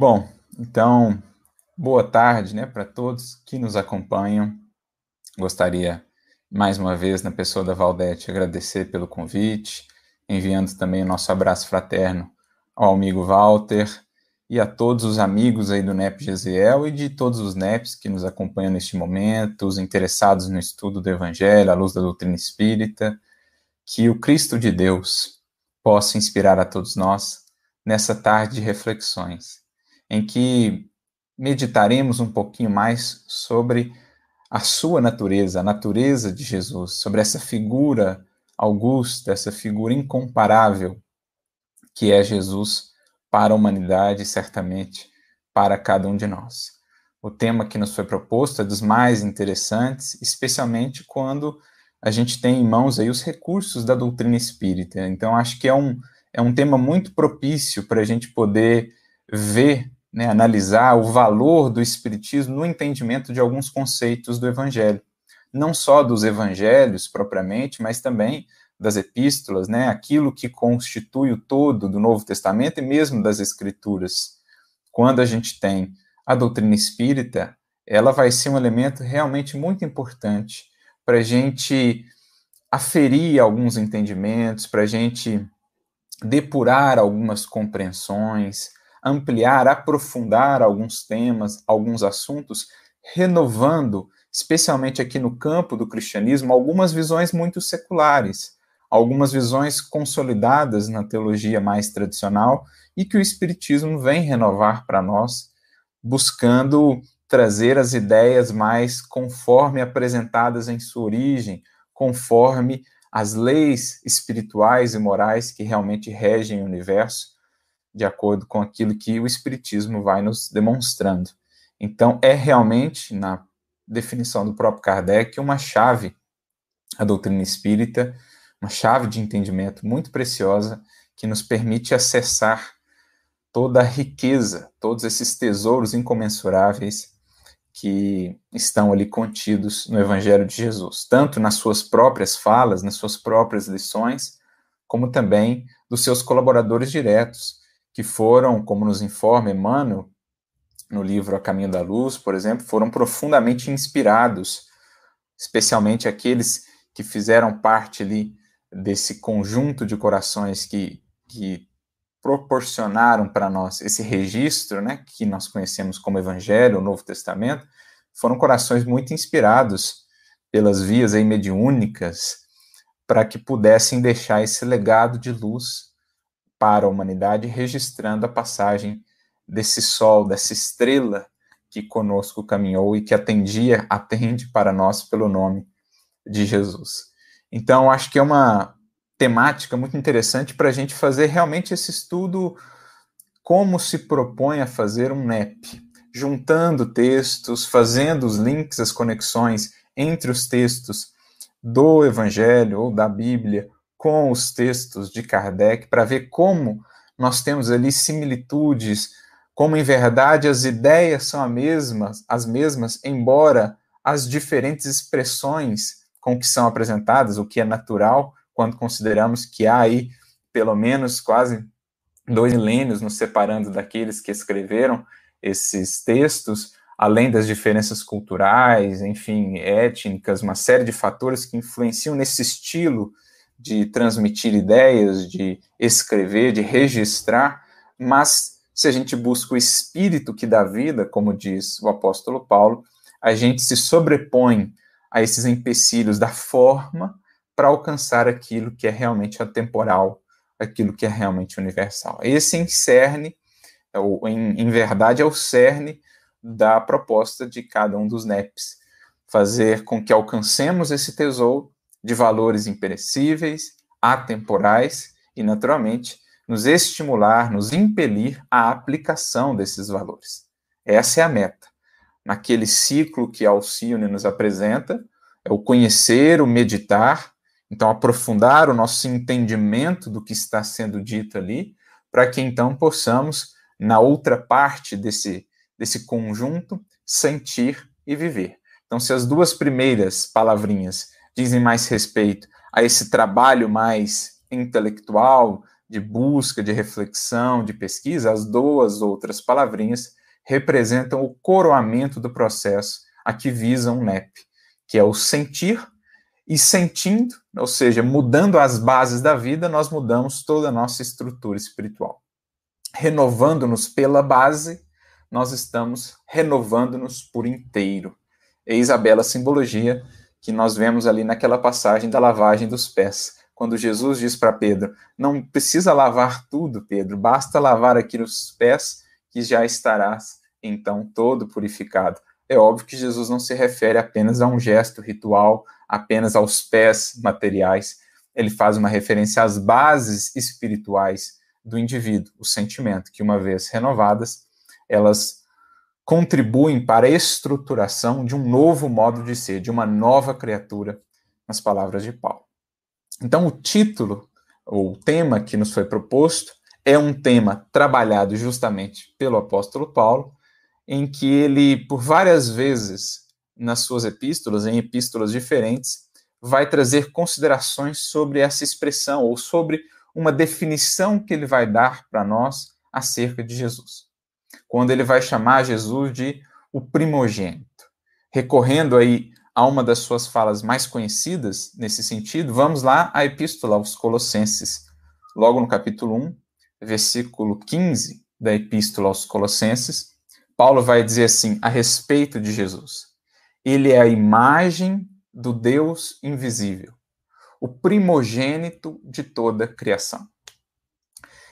Bom, então, boa tarde né, para todos que nos acompanham. Gostaria, mais uma vez, na pessoa da Valdete, agradecer pelo convite, enviando também o nosso abraço fraterno ao amigo Walter e a todos os amigos aí do NEP Gesiel e de todos os NEPs que nos acompanham neste momento, os interessados no estudo do Evangelho, à luz da doutrina espírita, que o Cristo de Deus possa inspirar a todos nós nessa tarde de reflexões em que meditaremos um pouquinho mais sobre a sua natureza, a natureza de Jesus, sobre essa figura augusta, essa figura incomparável que é Jesus para a humanidade certamente para cada um de nós. O tema que nos foi proposto é dos mais interessantes, especialmente quando a gente tem em mãos aí os recursos da doutrina espírita. Então, acho que é um, é um tema muito propício para a gente poder ver né, analisar o valor do Espiritismo no entendimento de alguns conceitos do Evangelho. Não só dos evangelhos propriamente, mas também das epístolas, né, aquilo que constitui o todo do Novo Testamento e mesmo das Escrituras. Quando a gente tem a doutrina espírita, ela vai ser um elemento realmente muito importante para a gente aferir alguns entendimentos, para a gente depurar algumas compreensões, ampliar, aprofundar alguns temas, alguns assuntos, renovando, especialmente aqui no campo do cristianismo, algumas visões muito seculares, algumas visões consolidadas na teologia mais tradicional e que o Espiritismo vem renovar para nós, buscando trazer as ideias mais conforme apresentadas em sua origem, conforme as leis espirituais e morais que realmente regem o universo, de acordo com aquilo que o Espiritismo vai nos demonstrando. Então, é realmente, na definição do próprio Kardec, uma chave, a doutrina espírita, uma chave de entendimento muito preciosa que nos permite acessar toda a riqueza, todos esses tesouros incomensuráveis que estão ali contidos no Evangelho de Jesus, tanto nas suas próprias falas, nas suas próprias lições, como também dos seus colaboradores diretos, que foram, como nos informa Emmanuel, no livro A Caminho da Luz, por exemplo, foram profundamente inspirados, especialmente aqueles que fizeram parte ali desse conjunto de corações que, que proporcionaram para nós esse registro, né, que nós conhecemos como Evangelho, o Novo Testamento, foram corações muito inspirados pelas vias aí mediúnicas para que pudessem deixar esse legado de luz para a humanidade, registrando a passagem desse sol, dessa estrela que conosco caminhou e que atendia, atende para nós pelo nome de Jesus. Então, acho que é uma temática muito interessante para a gente fazer realmente esse estudo como se propõe a fazer um NEP, juntando textos, fazendo os links, as conexões entre os textos do Evangelho ou da Bíblia com os textos de Kardec para ver como nós temos ali similitudes, como em verdade as ideias são as mesmas, as mesmas, embora as diferentes expressões com que são apresentadas, o que é natural quando consideramos que há aí pelo menos quase dois milênios nos separando daqueles que escreveram esses textos, além das diferenças culturais, enfim, étnicas, uma série de fatores que influenciam nesse estilo de transmitir ideias, de escrever, de registrar, mas se a gente busca o espírito que dá vida, como diz o apóstolo Paulo, a gente se sobrepõe a esses empecilhos da forma para alcançar aquilo que é realmente atemporal, aquilo que é realmente universal. Esse em cerne, ou em, em verdade, é o cerne da proposta de cada um dos NEPs, fazer com que alcancemos esse tesouro de valores imperecíveis, atemporais e, naturalmente, nos estimular, nos impelir à aplicação desses valores. Essa é a meta. Naquele ciclo que Alcione nos apresenta, é o conhecer, o meditar, então aprofundar o nosso entendimento do que está sendo dito ali, para que então possamos, na outra parte desse, desse conjunto, sentir e viver. Então, se as duas primeiras palavrinhas dizem mais respeito a esse trabalho mais intelectual, de busca, de reflexão, de pesquisa, as duas outras palavrinhas representam o coroamento do processo a que visa um NEP, que é o sentir e sentindo, ou seja, mudando as bases da vida, nós mudamos toda a nossa estrutura espiritual. Renovando-nos pela base, nós estamos renovando-nos por inteiro. Eis a bela simbologia que nós vemos ali naquela passagem da lavagem dos pés. Quando Jesus diz para Pedro: Não precisa lavar tudo, Pedro, basta lavar aqui os pés, que já estarás então todo purificado. É óbvio que Jesus não se refere apenas a um gesto ritual, apenas aos pés materiais. Ele faz uma referência às bases espirituais do indivíduo, o sentimento, que uma vez renovadas, elas contribuem para a estruturação de um novo modo de ser, de uma nova criatura, nas palavras de Paulo. Então, o título, ou o tema que nos foi proposto, é um tema trabalhado justamente pelo apóstolo Paulo, em que ele, por várias vezes nas suas epístolas, em epístolas diferentes, vai trazer considerações sobre essa expressão ou sobre uma definição que ele vai dar para nós acerca de Jesus. Quando ele vai chamar Jesus de o primogênito. Recorrendo aí a uma das suas falas mais conhecidas nesse sentido, vamos lá à epístola aos Colossenses, logo no capítulo 1, versículo 15 da epístola aos Colossenses, Paulo vai dizer assim a respeito de Jesus: Ele é a imagem do Deus invisível, o primogênito de toda a criação.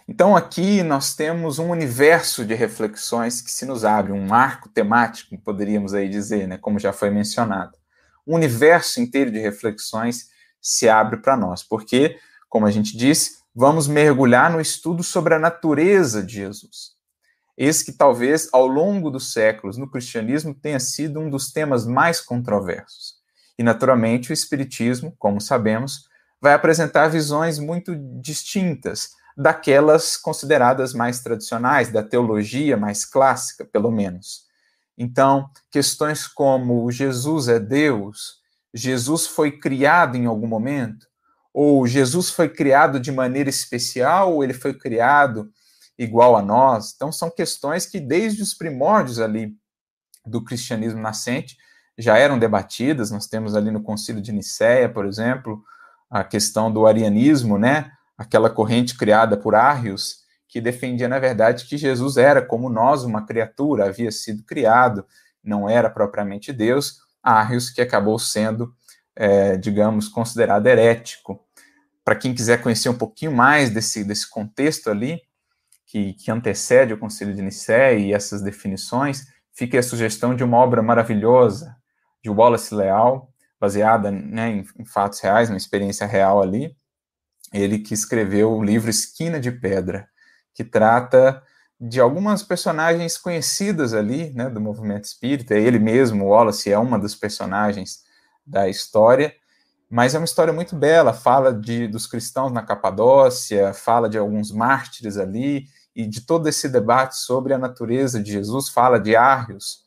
Então aqui nós temos um universo de reflexões que se nos abre, um arco temático, poderíamos aí dizer, né, como já foi mencionado. Um universo inteiro de reflexões se abre para nós, porque, como a gente disse, vamos mergulhar no estudo sobre a natureza de Jesus. Esse que talvez ao longo dos séculos no cristianismo tenha sido um dos temas mais controversos. E naturalmente o espiritismo, como sabemos, vai apresentar visões muito distintas daquelas consideradas mais tradicionais, da teologia mais clássica, pelo menos. Então, questões como Jesus é Deus, Jesus foi criado em algum momento, ou Jesus foi criado de maneira especial, ou ele foi criado igual a nós. Então, são questões que, desde os primórdios ali do cristianismo nascente, já eram debatidas. Nós temos ali no Concílio de Nicéia, por exemplo, a questão do arianismo, né? Aquela corrente criada por Arrius, que defendia, na verdade, que Jesus era como nós, uma criatura, havia sido criado, não era propriamente Deus. Arrius, que acabou sendo, é, digamos, considerado herético. Para quem quiser conhecer um pouquinho mais desse, desse contexto ali, que, que antecede o Concílio de Nicéia e essas definições, fica a sugestão de uma obra maravilhosa de Wallace Leal, baseada né, em, em fatos reais, uma experiência real ali. Ele que escreveu o livro Esquina de Pedra, que trata de algumas personagens conhecidas ali, né, do movimento espírita. Ele mesmo, Wallace, é uma dos personagens da história, mas é uma história muito bela. Fala de dos cristãos na Capadócia, fala de alguns mártires ali, e de todo esse debate sobre a natureza de Jesus, fala de Arrius,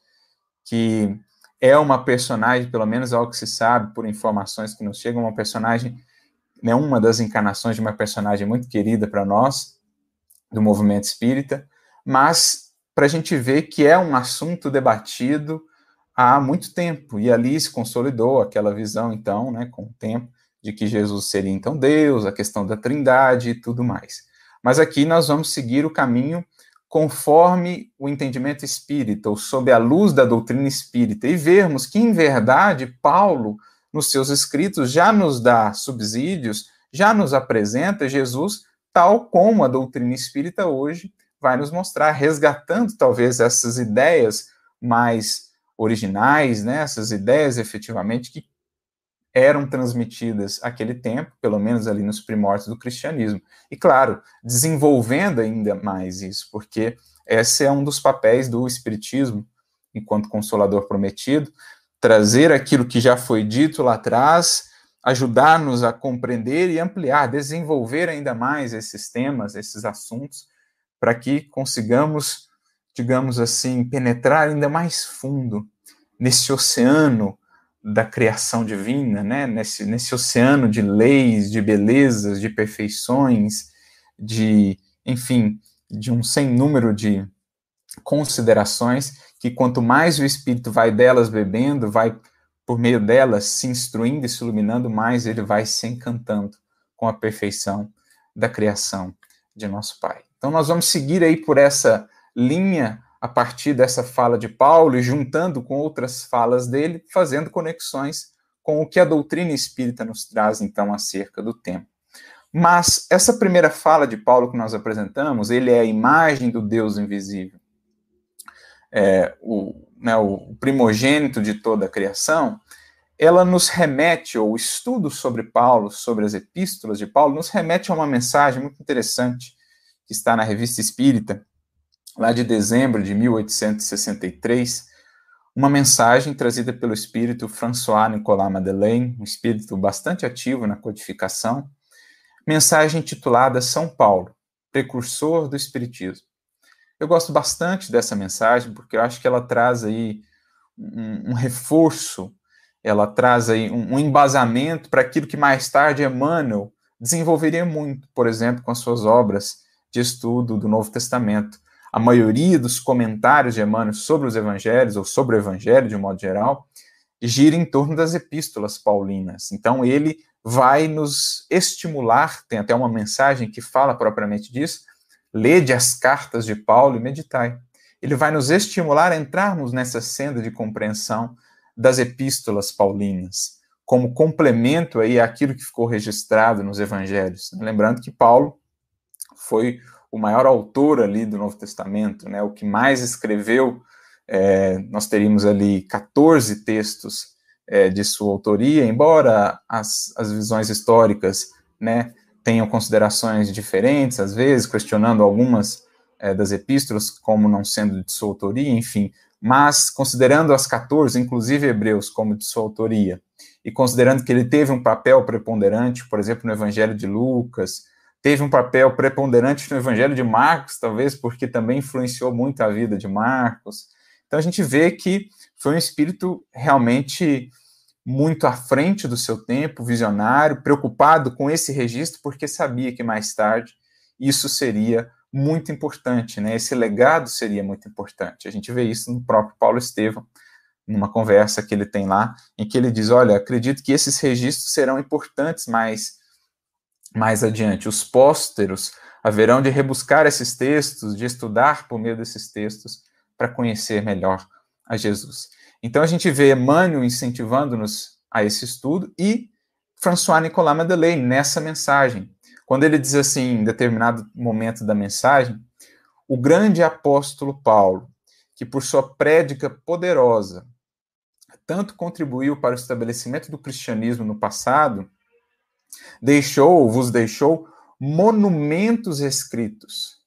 que é uma personagem, pelo menos ao que se sabe, por informações que nos chegam, uma personagem, né, uma das encarnações de uma personagem muito querida para nós, do movimento espírita, mas para a gente ver que é um assunto debatido há muito tempo, e ali se consolidou aquela visão, então, né, com o tempo, de que Jesus seria então Deus, a questão da trindade e tudo mais. Mas aqui nós vamos seguir o caminho conforme o entendimento espírita, ou sob a luz da doutrina espírita, e vermos que, em verdade, Paulo, nos seus escritos, já nos dá subsídios, já nos apresenta Jesus tal como a doutrina espírita hoje vai nos mostrar, resgatando talvez essas ideias mais originais, né, essas ideias efetivamente que eram transmitidas aquele tempo, pelo menos ali nos primórdios do cristianismo. E claro, desenvolvendo ainda mais isso, porque esse é um dos papéis do espiritismo, enquanto consolador prometido, trazer aquilo que já foi dito lá atrás, ajudar-nos a compreender e ampliar, desenvolver ainda mais esses temas, esses assuntos, para que consigamos, digamos assim, penetrar ainda mais fundo nesse oceano da criação divina, né? nesse, nesse oceano de leis, de belezas, de perfeições, de, enfim, de um sem número de considerações que quanto mais o Espírito vai delas bebendo, vai por meio delas se instruindo e se iluminando, mais ele vai se encantando com a perfeição da criação de nosso Pai. Então nós vamos seguir aí por essa linha a partir dessa fala de Paulo e juntando com outras falas dele, fazendo conexões com o que a doutrina espírita nos traz então acerca do tema. Mas essa primeira fala de Paulo que nós apresentamos, ele é a imagem do Deus invisível. É, o, né, o primogênito de toda a criação, ela nos remete, ou o estudo sobre Paulo, sobre as epístolas de Paulo, nos remete a uma mensagem muito interessante que está na Revista Espírita, lá de dezembro de 1863, uma mensagem trazida pelo espírito François Nicolas Madeleine, um espírito bastante ativo na codificação, mensagem intitulada São Paulo, precursor do espiritismo. Eu gosto bastante dessa mensagem porque eu acho que ela traz aí um, um reforço, ela traz aí um, um embasamento para aquilo que mais tarde Emmanuel desenvolveria muito, por exemplo, com as suas obras de estudo do Novo Testamento. A maioria dos comentários de Emmanuel sobre os evangelhos, ou sobre o evangelho de um modo geral, gira em torno das epístolas paulinas. Então, ele vai nos estimular, tem até uma mensagem que fala propriamente disso, Lede as cartas de Paulo e meditai. Ele vai nos estimular a entrarmos nessa senda de compreensão das epístolas paulinas, como complemento aí àquilo que ficou registrado nos evangelhos. Lembrando que Paulo foi o maior autor ali do Novo Testamento, né, o que mais escreveu. É, nós teríamos ali 14 textos é, de sua autoria, embora as, as visões históricas né, tenham considerações diferentes, às vezes, questionando algumas é, das epístolas como não sendo de sua autoria, enfim, mas considerando as 14, inclusive Hebreus, como de sua autoria, e considerando que ele teve um papel preponderante, por exemplo, no Evangelho de Lucas, teve um papel preponderante no Evangelho de Marcos, talvez porque também influenciou muito a vida de Marcos. Então a gente vê que foi um espírito realmente muito à frente do seu tempo, visionário, preocupado com esse registro, porque sabia que mais tarde isso seria muito importante, né? Esse legado seria muito importante. A gente vê isso no próprio Paulo Estevam, numa conversa que ele tem lá, em que ele diz: Olha, acredito que esses registros serão importantes mais, mais adiante. Os pósteros haverão de rebuscar esses textos, de estudar por meio desses textos, para conhecer melhor a Jesus. Então a gente vê Emmanuel incentivando-nos a esse estudo e François Nicolas Madeleine nessa mensagem. Quando ele diz assim, em determinado momento da mensagem, o grande apóstolo Paulo, que por sua prédica poderosa tanto contribuiu para o estabelecimento do cristianismo no passado, deixou, vos deixou monumentos escritos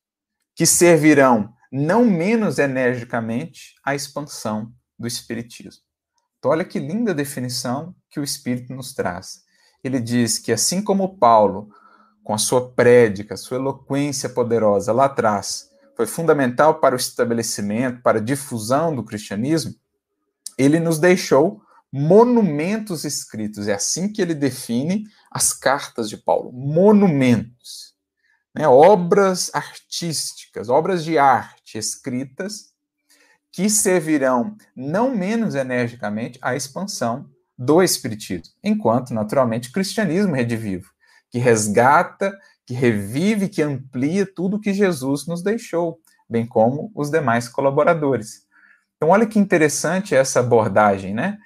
que servirão não menos energicamente à expansão do Espiritismo. Então, olha que linda definição que o Espírito nos traz. Ele diz que, assim como Paulo, com a sua prédica, sua eloquência poderosa lá atrás, foi fundamental para o estabelecimento, para a difusão do cristianismo, ele nos deixou monumentos escritos. É assim que ele define as cartas de Paulo: monumentos. Né? Obras artísticas, obras de arte escritas que servirão não menos energicamente à expansão do Espiritismo, enquanto, naturalmente, o cristianismo redivivo, que resgata, que revive, que amplia tudo que Jesus nos deixou, bem como os demais colaboradores. Então, olha que interessante essa abordagem, né?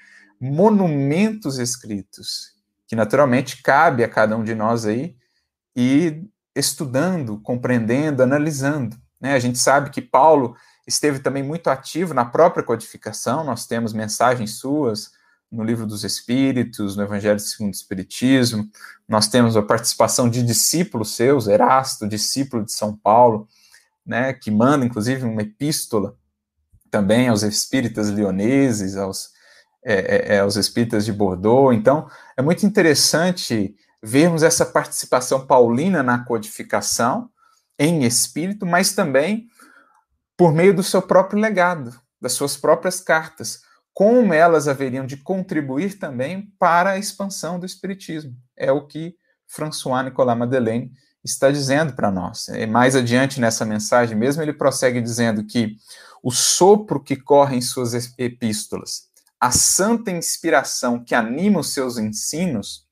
Monumentos escritos, que naturalmente cabe a cada um de nós aí ir estudando, compreendendo, analisando. Né? A gente sabe que Paulo esteve também muito ativo na própria codificação. Nós temos mensagens suas no Livro dos Espíritos, no Evangelho segundo o Espiritismo. Nós temos a participação de discípulos seus, Erasto, discípulo de São Paulo, né, que manda inclusive uma epístola também aos espíritas lioneses, aos, é, é, é, aos espíritas de Bordeaux. Então, é muito interessante vermos essa participação paulina na codificação em espírito, mas também por meio do seu próprio legado, das suas próprias cartas, como elas haveriam de contribuir também para a expansão do Espiritismo. É o que François Nicolas Madeleine está dizendo para nós. E mais adiante nessa mensagem mesmo, ele prossegue dizendo que o sopro que corre em suas epístolas, a santa inspiração que anima os seus ensinos,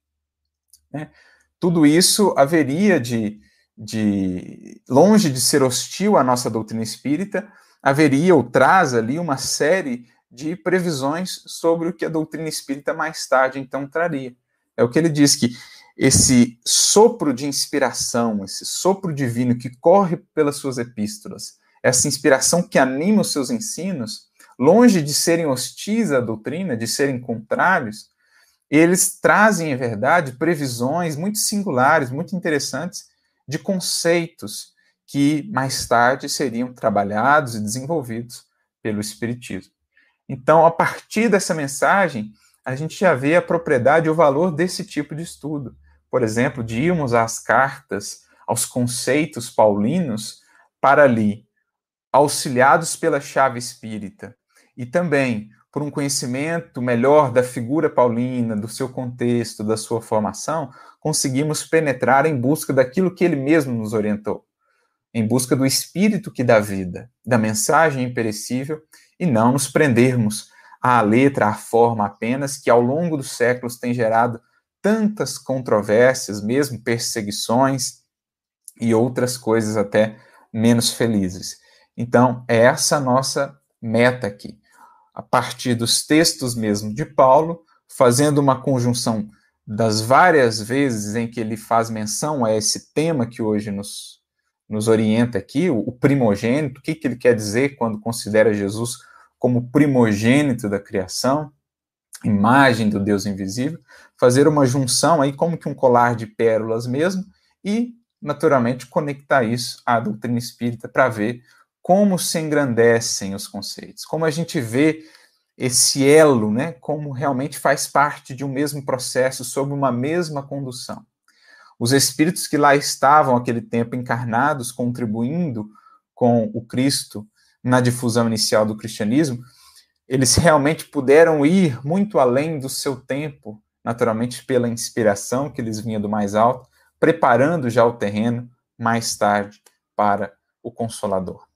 né, tudo isso haveria de, de, longe de ser hostil à nossa doutrina espírita, haveria ou traz ali uma série de previsões sobre o que a doutrina espírita mais tarde então traria. É o que ele diz que esse sopro de inspiração, esse sopro divino que corre pelas suas epístolas, essa inspiração que anima os seus ensinos, longe de serem hostis à doutrina, de serem contrários, eles trazem, em verdade, previsões muito singulares, muito interessantes, de conceitos que mais tarde seriam trabalhados e desenvolvidos pelo Espiritismo. Então, a partir dessa mensagem, a gente já vê a propriedade e o valor desse tipo de estudo por exemplo, de irmos às cartas, aos conceitos paulinos, para ali, auxiliados pela chave espírita, e também por um conhecimento melhor da figura paulina, do seu contexto, da sua formação, conseguimos penetrar em busca daquilo que ele mesmo nos orientou, em busca do espírito que dá vida, da mensagem imperecível, e não nos prendermos à letra, à forma apenas, que ao longo dos séculos tem gerado tantas controvérsias, mesmo perseguições e outras coisas até menos felizes. Então, é essa nossa meta aqui. A partir dos textos mesmo de Paulo, fazendo uma conjunção das várias vezes em que ele faz menção a esse tema que hoje nos, nos orienta aqui, o, primogênito, o que, que ele quer dizer quando considera Jesus como primogênito da criação, imagem do Deus invisível, fazer uma junção aí como que um colar de pérolas mesmo e naturalmente conectar isso à doutrina espírita para ver como se engrandecem os conceitos, como a gente vê esse elo, né, como realmente faz parte de um mesmo processo sob uma mesma condução. Os espíritos que lá estavam aquele tempo encarnados, contribuindo com o Cristo na difusão inicial do cristianismo, eles realmente puderam ir muito além do seu tempo naturalmente pela inspiração que lhes vinha do mais alto, preparando já o terreno mais tarde para o Consolador.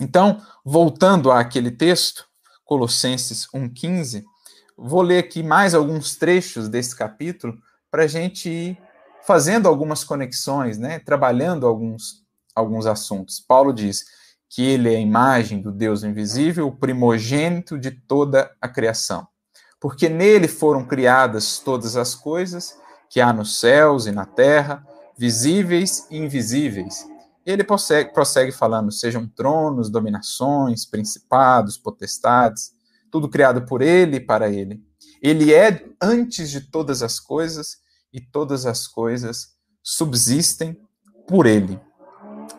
Então, voltando àquele texto, Colossenses 1,15, vou ler aqui mais alguns trechos desse capítulo para a gente ir fazendo algumas conexões, né, trabalhando alguns, alguns assuntos. Paulo diz que ele é a imagem do Deus invisível, o primogênito de toda a criação porque nele foram criadas todas as coisas que há nos céus e na terra, visíveis e invisíveis. Ele prossegue, prossegue falando: sejam tronos, dominações, principados, potestades, tudo criado por ele e para ele. Ele é antes de todas as coisas e todas as coisas subsistem por ele.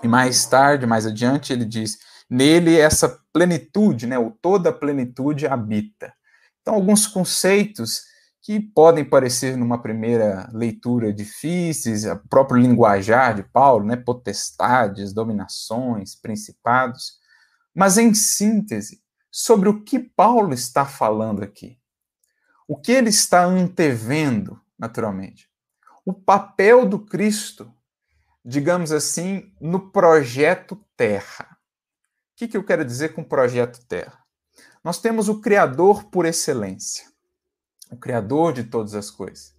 E mais tarde, mais adiante, ele diz: nele essa plenitude, né, ou toda a plenitude habita. Então, alguns conceitos que podem parecer numa primeira leitura difíceis, o próprio linguajar de Paulo, né, potestades, dominações, principados, mas em síntese, sobre o que Paulo está falando aqui. O que ele está antevendo, naturalmente? O papel do Cristo, digamos assim, no projeto Terra. O que, que eu quero dizer com projeto Terra? Nós temos o Criador por excelência, o Criador de todas as coisas.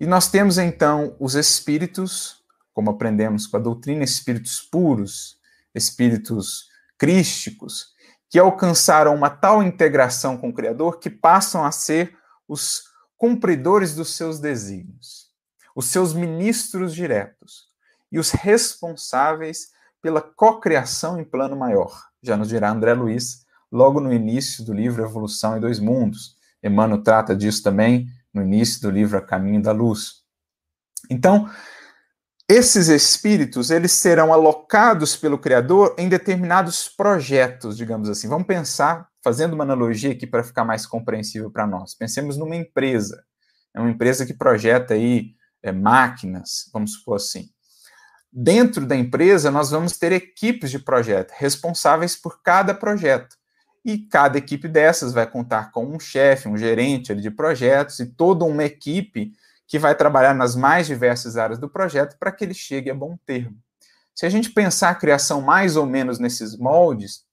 E nós temos então os espíritos, como aprendemos com a doutrina, espíritos puros, espíritos crísticos, que alcançaram uma tal integração com o Criador que passam a ser os cumpridores dos seus desígnios, os seus ministros diretos e os responsáveis pela cocriação em plano maior. Já nos dirá André Luiz logo no início do livro Evolução em Dois Mundos. Emmanuel trata disso também no início do livro A Caminho da Luz. Então, esses espíritos, eles serão alocados pelo Criador em determinados projetos, digamos assim. Vamos pensar, fazendo uma analogia aqui para ficar mais compreensível para nós. Pensemos numa empresa. É uma empresa que projeta aí é, máquinas, vamos supor assim. Dentro da empresa, nós vamos ter equipes de projeto, responsáveis por cada projeto. E cada equipe dessas vai contar com um chefe, um gerente de projetos e toda uma equipe que vai trabalhar nas mais diversas áreas do projeto para que ele chegue a bom termo. Se a gente pensar a criação mais ou menos nesses moldes,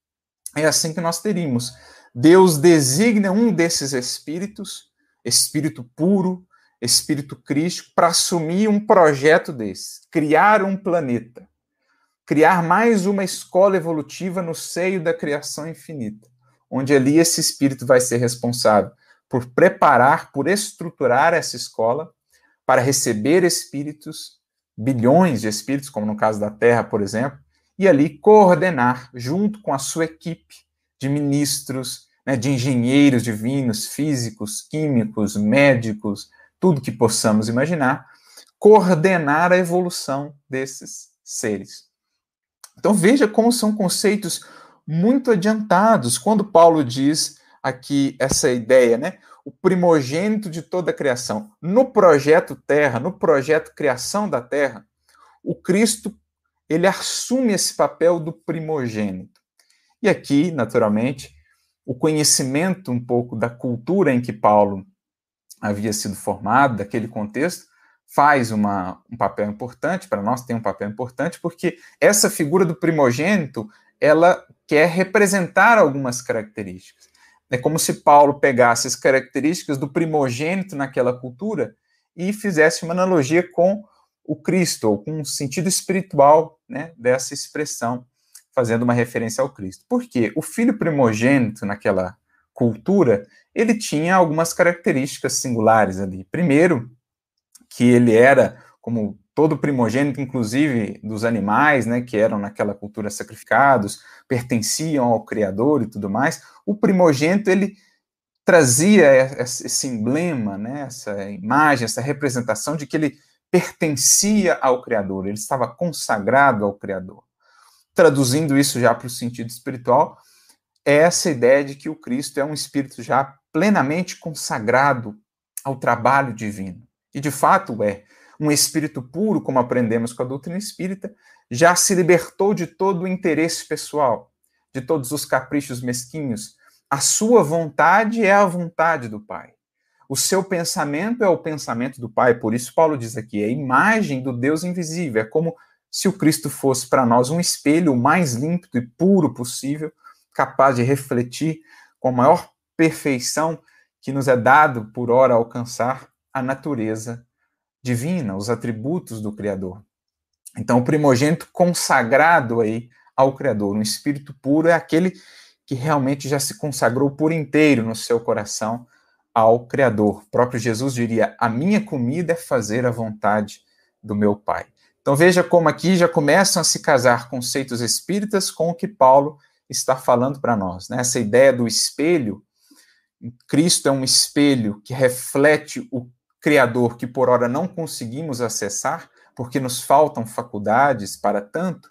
é assim que nós teríamos. Deus designa um desses espíritos, espírito puro, espírito crístico, para assumir um projeto desse, criar um planeta, criar mais uma escola evolutiva no seio da criação infinita, onde ali esse espírito vai ser responsável por preparar, por estruturar essa escola para receber espíritos, bilhões de espíritos, como no caso da Terra, por exemplo, e ali coordenar, junto com a sua equipe de ministros, né, de engenheiros divinos, físicos, químicos, médicos, tudo que possamos imaginar, coordenar a evolução desses seres. Então veja como são conceitos muito adiantados. Quando Paulo diz aqui essa ideia, né? O primogênito de toda a criação. No projeto Terra, no projeto Criação da Terra, o Cristo ele assume esse papel do primogênito. E aqui, naturalmente, o conhecimento um pouco da cultura em que Paulo havia sido formado, daquele contexto, faz uma, um papel importante, para nós tem um papel importante, porque essa figura do primogênito, ela quer representar algumas características. É como se Paulo pegasse as características do primogênito naquela cultura e fizesse uma analogia com o Cristo, ou com o sentido espiritual né, dessa expressão, fazendo uma referência ao Cristo. Por quê? O filho primogênito naquela cultura, ele tinha algumas características singulares ali. Primeiro, que ele era, como todo primogênito, inclusive dos animais, né, que eram naquela cultura sacrificados, pertenciam ao Criador e tudo mais, o primogênito, ele trazia esse emblema, né, essa imagem, essa representação de que ele pertencia ao Criador, ele estava consagrado ao Criador. Traduzindo isso já para o sentido espiritual, é essa ideia de que o Cristo é um espírito já plenamente consagrado ao trabalho divino. E de fato é um espírito puro, como aprendemos com a doutrina espírita, já se libertou de todo o interesse pessoal, de todos os caprichos mesquinhos. A sua vontade é a vontade do Pai. O seu pensamento é o pensamento do Pai. Por isso, Paulo diz aqui: é a imagem do Deus invisível. É como se o Cristo fosse para nós um espelho mais límpido e puro possível, capaz de refletir com a maior perfeição que nos é dado por hora alcançar a natureza divina, os atributos do Criador. Então, o primogênito consagrado aí ao Criador, um espírito puro, é aquele que realmente já se consagrou por inteiro no seu coração ao Criador. O próprio Jesus diria: A minha comida é fazer a vontade do meu Pai. Então veja como aqui já começam a se casar conceitos espíritas com o que Paulo está falando para nós. Né? Essa ideia do espelho, Cristo é um espelho que reflete o Criador que por hora não conseguimos acessar, porque nos faltam faculdades para tanto,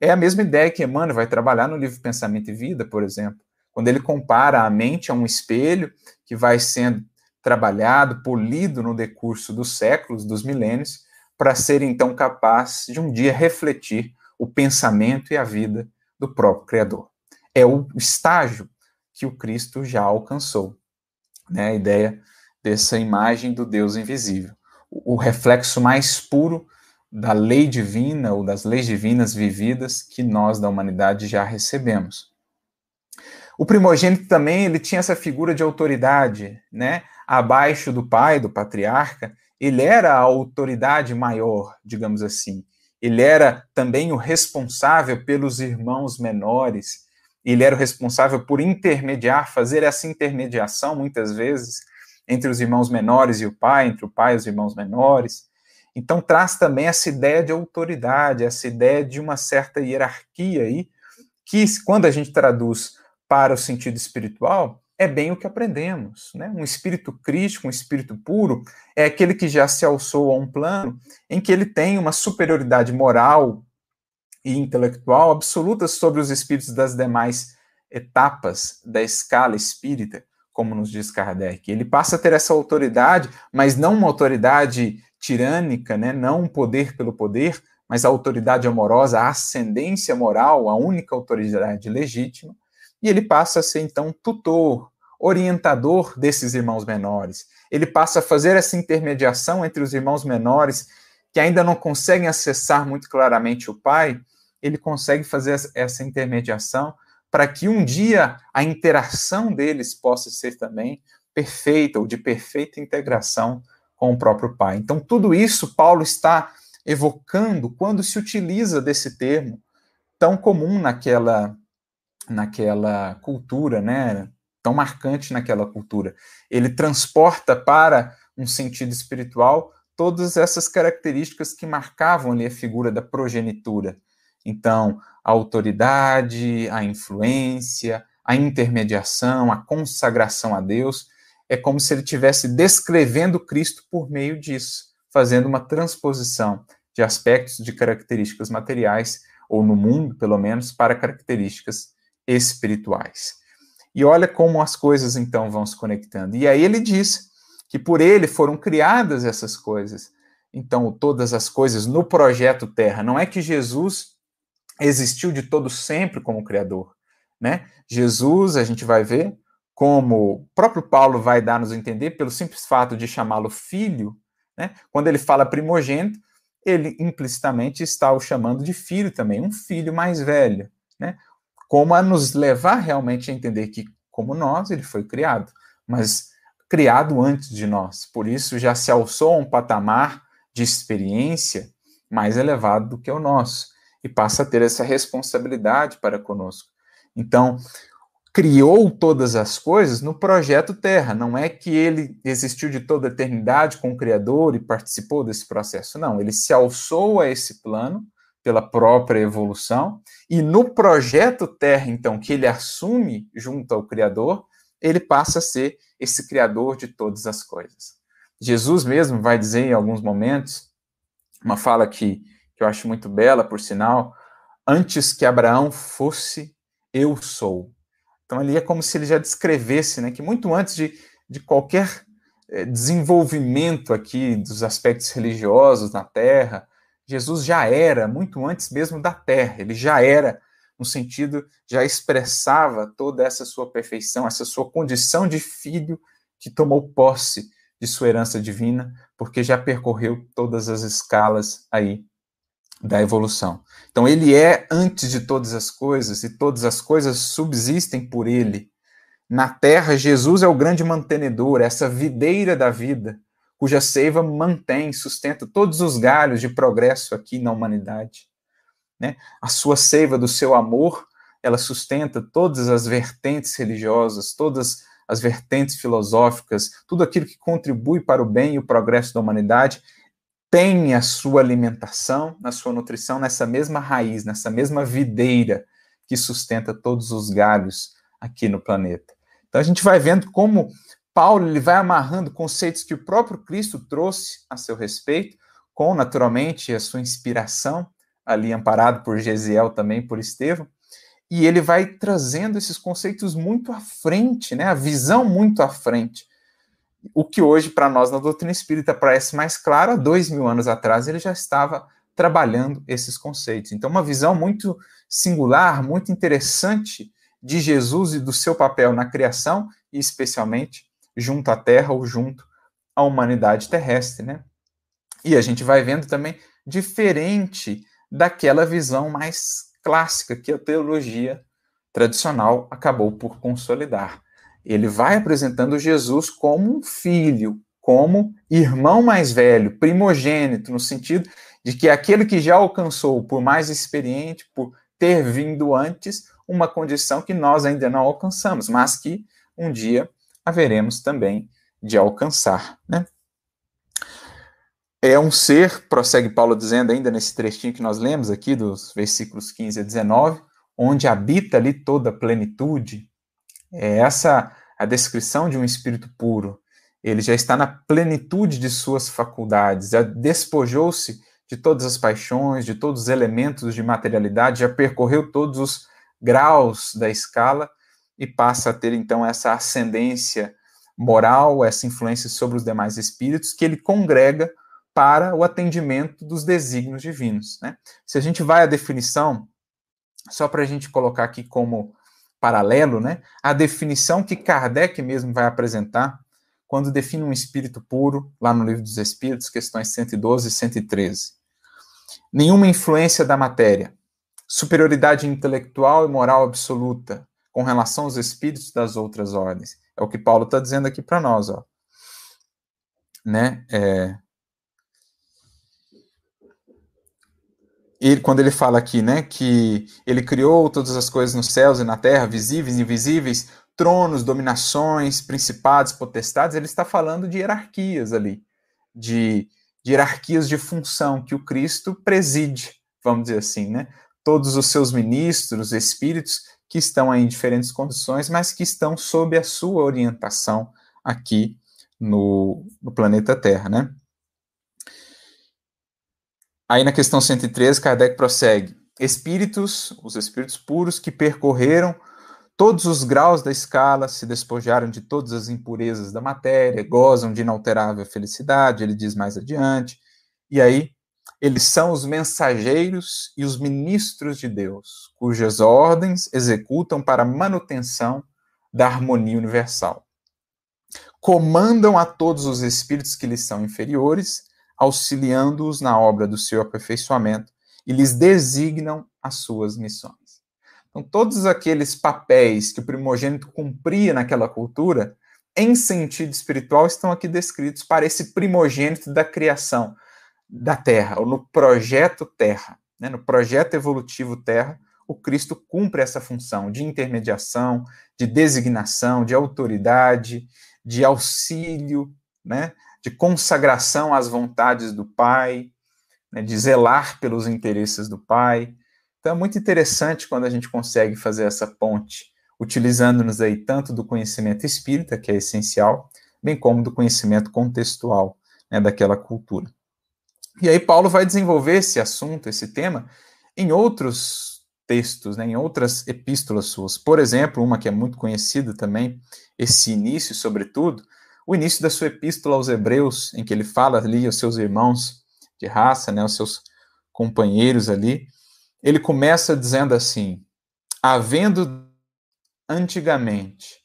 é a mesma ideia que Emmanuel vai trabalhar no livro Pensamento e Vida, por exemplo, quando ele compara a mente a um espelho que vai sendo trabalhado, polido no decurso dos séculos, dos milênios, para ser então capaz de um dia refletir o pensamento e a vida do próprio Criador. É o estágio que o Cristo já alcançou. Né? A ideia dessa imagem do Deus invisível. O reflexo mais puro da lei divina ou das leis divinas vividas que nós da humanidade já recebemos. O primogênito também ele tinha essa figura de autoridade, né? Abaixo do pai, do patriarca, ele era a autoridade maior, digamos assim. Ele era também o responsável pelos irmãos menores. Ele era o responsável por intermediar, fazer essa intermediação muitas vezes entre os irmãos menores e o pai, entre o pai e os irmãos menores. Então traz também essa ideia de autoridade, essa ideia de uma certa hierarquia aí, que quando a gente traduz para o sentido espiritual, é bem o que aprendemos. Né? Um espírito crítico, um espírito puro, é aquele que já se alçou a um plano em que ele tem uma superioridade moral e intelectual absoluta sobre os espíritos das demais etapas da escala espírita como nos diz Kardec. Ele passa a ter essa autoridade, mas não uma autoridade tirânica, né? não um poder pelo poder, mas a autoridade amorosa, a ascendência moral, a única autoridade legítima, e ele passa a ser então tutor, orientador desses irmãos menores. Ele passa a fazer essa intermediação entre os irmãos menores que ainda não conseguem acessar muito claramente o Pai, ele consegue fazer essa intermediação para que um dia a interação deles possa ser também perfeita ou de perfeita integração com o próprio Pai. Então, tudo isso Paulo está evocando quando se utiliza desse termo tão comum naquela naquela cultura, né? Tão marcante naquela cultura. Ele transporta para um sentido espiritual todas essas características que marcavam ali a figura da progenitura. Então, a autoridade, a influência, a intermediação, a consagração a Deus, é como se ele estivesse descrevendo Cristo por meio disso, fazendo uma transposição de aspectos de características materiais, ou no mundo, pelo menos, para características espirituais. E olha como as coisas então vão se conectando. E aí ele diz que por ele foram criadas essas coisas. Então, todas as coisas no projeto Terra. Não é que Jesus existiu de todo sempre como Criador. Né? Jesus, a gente vai ver, como o próprio Paulo vai dar nos entender, pelo simples fato de chamá-lo filho, né? quando ele fala primogênito, ele implicitamente está o chamando de filho também, um filho mais velho, né? como a nos levar realmente a entender que, como nós, ele foi criado, mas criado antes de nós, por isso já se alçou a um patamar de experiência mais elevado do que o nosso, e passa a ter essa responsabilidade para conosco. Então, criou todas as coisas no projeto Terra. Não é que ele existiu de toda a eternidade com o Criador e participou desse processo. Não, ele se alçou a esse plano pela própria evolução e no projeto Terra, então, que ele assume junto ao Criador, ele passa a ser esse Criador de todas as coisas. Jesus mesmo vai dizer em alguns momentos, uma fala que, que eu acho muito bela, por sinal, antes que Abraão fosse, eu sou. Então ali é como se ele já descrevesse, né, que muito antes de, de qualquer é, desenvolvimento aqui dos aspectos religiosos na Terra, Jesus já era, muito antes mesmo da Terra, ele já era, no sentido, já expressava toda essa sua perfeição, essa sua condição de filho que tomou posse de sua herança divina, porque já percorreu todas as escalas aí da evolução. Então, ele é antes de todas as coisas e todas as coisas subsistem por ele. Na terra, Jesus é o grande mantenedor, essa videira da vida, cuja seiva mantém, sustenta todos os galhos de progresso aqui na humanidade. Né? A sua seiva do seu amor, ela sustenta todas as vertentes religiosas, todas as vertentes filosóficas, tudo aquilo que contribui para o bem e o progresso da humanidade tem a sua alimentação, a sua nutrição nessa mesma raiz, nessa mesma videira que sustenta todos os galhos aqui no planeta. Então a gente vai vendo como Paulo ele vai amarrando conceitos que o próprio Cristo trouxe a seu respeito, com naturalmente a sua inspiração, ali amparado por Gesiel também, por Estevão, e ele vai trazendo esses conceitos muito à frente, né? a visão muito à frente o que hoje, para nós, na doutrina espírita, parece mais claro, há dois mil anos atrás ele já estava trabalhando esses conceitos. Então, uma visão muito singular, muito interessante de Jesus e do seu papel na criação, e especialmente junto à Terra ou junto à humanidade terrestre, né? E a gente vai vendo também diferente daquela visão mais clássica que a teologia tradicional acabou por consolidar ele vai apresentando Jesus como um filho, como irmão mais velho, primogênito, no sentido de que aquele que já alcançou, por mais experiente, por ter vindo antes, uma condição que nós ainda não alcançamos, mas que um dia haveremos também de alcançar. Né? É um ser, prossegue Paulo dizendo ainda nesse trechinho que nós lemos aqui, dos versículos 15 a 19, onde habita ali toda a plenitude, é essa a descrição de um espírito puro. Ele já está na plenitude de suas faculdades, já despojou-se de todas as paixões, de todos os elementos de materialidade, já percorreu todos os graus da escala e passa a ter então essa ascendência moral, essa influência sobre os demais espíritos que ele congrega para o atendimento dos desígnios divinos. Né? Se a gente vai à definição, só para a gente colocar aqui como paralelo, né, à definição que Kardec mesmo vai apresentar quando define um espírito puro, lá no Livro dos Espíritos, questões 112 e 113. Nenhuma influência da matéria, superioridade intelectual e moral absoluta com relação aos espíritos das outras ordens. É o que Paulo está dizendo aqui para nós, ó. Né? É, ele, quando ele fala aqui, né, que ele criou todas as coisas nos céus e na terra, visíveis e invisíveis, tronos, dominações, principados, potestades, ele está falando de hierarquias ali, de, de hierarquias de função que o Cristo preside, vamos dizer assim, né? Todos os seus ministros, espíritos, que estão em diferentes condições, mas que estão sob a sua orientação aqui no, no planeta Terra, né? Aí na questão 113, Kardec prossegue: espíritos, os espíritos puros que percorreram todos os graus da escala, se despojaram de todas as impurezas da matéria, gozam de inalterável felicidade, ele diz mais adiante. E aí, eles são os mensageiros e os ministros de Deus, cujas ordens executam para a manutenção da harmonia universal. Comandam a todos os espíritos que lhes são inferiores auxiliando-os na obra do seu aperfeiçoamento e lhes designam as suas missões. Então, todos aqueles papéis que o primogênito cumpria naquela cultura, em sentido espiritual, estão aqui descritos para esse primogênito da criação da Terra, ou no projeto Terra. Né? No projeto evolutivo Terra, o Cristo cumpre essa função de intermediação, de designação, de autoridade, de auxílio, né? De consagração às vontades do Pai, né, de zelar pelos interesses do Pai. Então é muito interessante quando a gente consegue fazer essa ponte, utilizando-nos aí tanto do conhecimento espírita, que é essencial, bem como do conhecimento contextual né, daquela cultura. E aí Paulo vai desenvolver esse assunto, esse tema, em outros textos, né, em outras epístolas suas. Por exemplo, uma que é muito conhecida também, esse início, sobretudo, o início da sua epístola aos Hebreus, em que ele fala ali aos seus irmãos de raça, né, aos seus companheiros ali, ele começa dizendo assim: havendo antigamente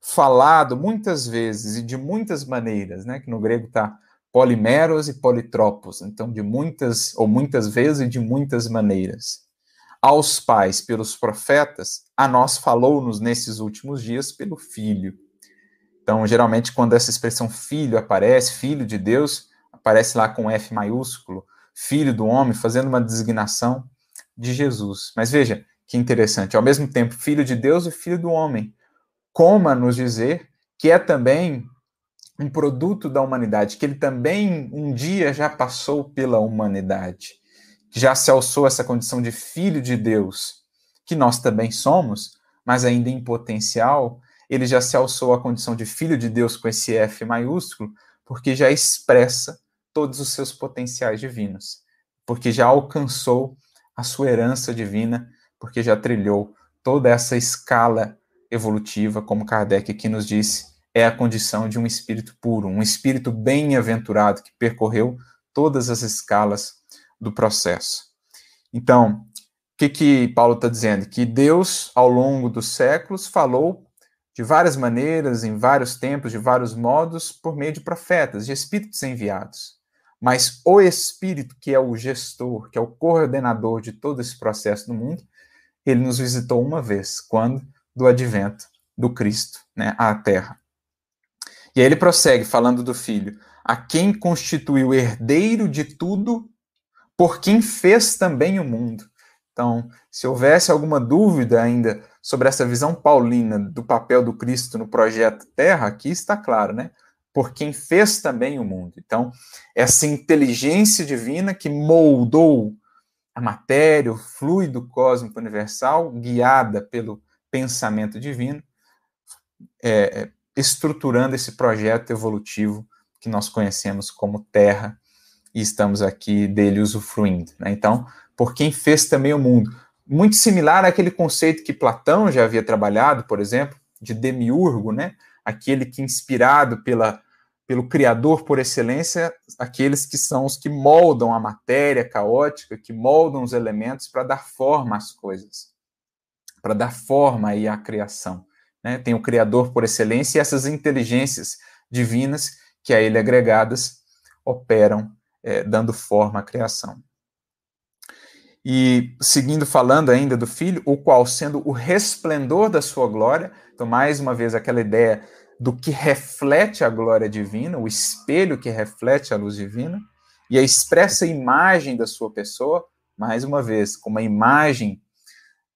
falado muitas vezes e de muitas maneiras, né, que no grego está polimeros e politropos, então de muitas ou muitas vezes e de muitas maneiras. Aos pais pelos profetas, a nós falou-nos nesses últimos dias pelo Filho então, geralmente, quando essa expressão filho aparece, filho de Deus, aparece lá com F maiúsculo, filho do homem, fazendo uma designação de Jesus. Mas veja que interessante, ao mesmo tempo, filho de Deus e filho do homem, como a nos dizer que é também um produto da humanidade, que ele também um dia já passou pela humanidade, que já se alçou essa condição de filho de Deus, que nós também somos, mas ainda em potencial, ele já se alçou à condição de filho de Deus com esse F maiúsculo, porque já expressa todos os seus potenciais divinos, porque já alcançou a sua herança divina, porque já trilhou toda essa escala evolutiva, como Kardec aqui nos disse, é a condição de um espírito puro, um espírito bem-aventurado que percorreu todas as escalas do processo. Então, o que, que Paulo está dizendo? Que Deus, ao longo dos séculos, falou de várias maneiras, em vários tempos, de vários modos, por meio de profetas, de espíritos enviados. Mas o Espírito, que é o gestor, que é o coordenador de todo esse processo no mundo, ele nos visitou uma vez, quando do advento do Cristo né, à Terra. E aí ele prossegue falando do Filho, a quem constituiu herdeiro de tudo, por quem fez também o mundo. Então, se houvesse alguma dúvida ainda sobre essa visão paulina do papel do Cristo no projeto Terra, aqui está claro, né? Por quem fez também o mundo. Então, essa inteligência divina que moldou a matéria, o fluido cósmico universal, guiada pelo pensamento divino, é, é, estruturando esse projeto evolutivo que nós conhecemos como Terra e estamos aqui dele usufruindo. Né? Então, por quem fez também o mundo muito similar àquele conceito que Platão já havia trabalhado, por exemplo, de demiurgo, né? Aquele que inspirado pela, pelo criador por excelência, aqueles que são os que moldam a matéria caótica, que moldam os elementos para dar forma às coisas. para dar forma aí à criação. Né? Tem o Criador por excelência e essas inteligências divinas que a ele agregadas operam é, dando forma à criação. E seguindo falando ainda do Filho, o qual sendo o resplendor da sua glória, então mais uma vez aquela ideia do que reflete a glória divina, o espelho que reflete a luz divina, e a expressa imagem da sua pessoa, mais uma vez, com uma imagem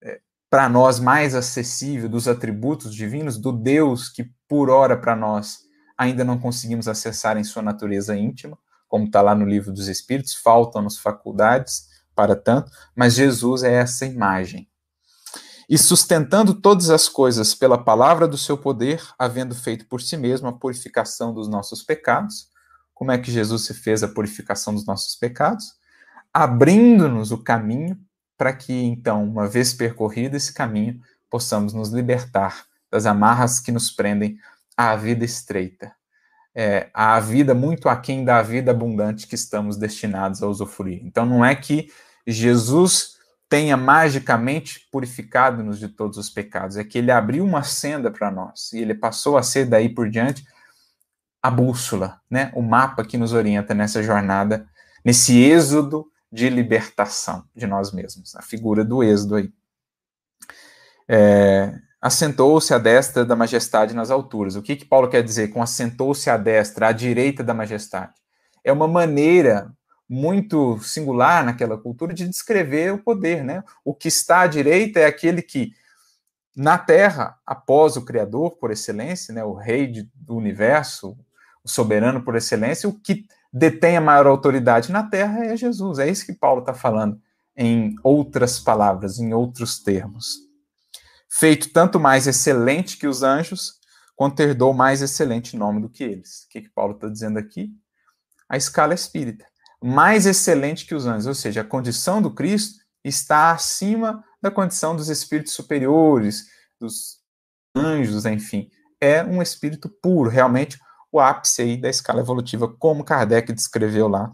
é, para nós mais acessível dos atributos divinos, do Deus que por ora para nós ainda não conseguimos acessar em sua natureza íntima, como está lá no livro dos Espíritos, faltam-nos faculdades para tanto, mas Jesus é essa imagem. E sustentando todas as coisas pela palavra do seu poder, havendo feito por si mesmo a purificação dos nossos pecados. Como é que Jesus se fez a purificação dos nossos pecados? Abrindo-nos o caminho para que, então, uma vez percorrido esse caminho, possamos nos libertar das amarras que nos prendem à vida estreita, é, à vida muito aquém da vida abundante que estamos destinados a usufruir. Então, não é que Jesus tenha magicamente purificado-nos de todos os pecados, é que ele abriu uma senda para nós e ele passou a ser daí por diante a bússola, né? o mapa que nos orienta nessa jornada, nesse êxodo de libertação de nós mesmos, a figura do êxodo aí. É, assentou-se à destra da majestade nas alturas. O que, que Paulo quer dizer com assentou-se à destra, à direita da majestade? É uma maneira muito singular naquela cultura de descrever o poder, né? O que está à direita é aquele que na Terra, após o Criador por excelência, né, o Rei de, do Universo, o soberano por excelência, o que detém a maior autoridade na Terra é Jesus. É isso que Paulo está falando em outras palavras, em outros termos. Feito tanto mais excelente que os anjos, quanto herdou mais excelente nome do que eles. O que, que Paulo está dizendo aqui? A escala espírita mais excelente que os anjos, ou seja, a condição do Cristo está acima da condição dos espíritos superiores, dos anjos, enfim. É um espírito puro, realmente o ápice aí da escala evolutiva, como Kardec descreveu lá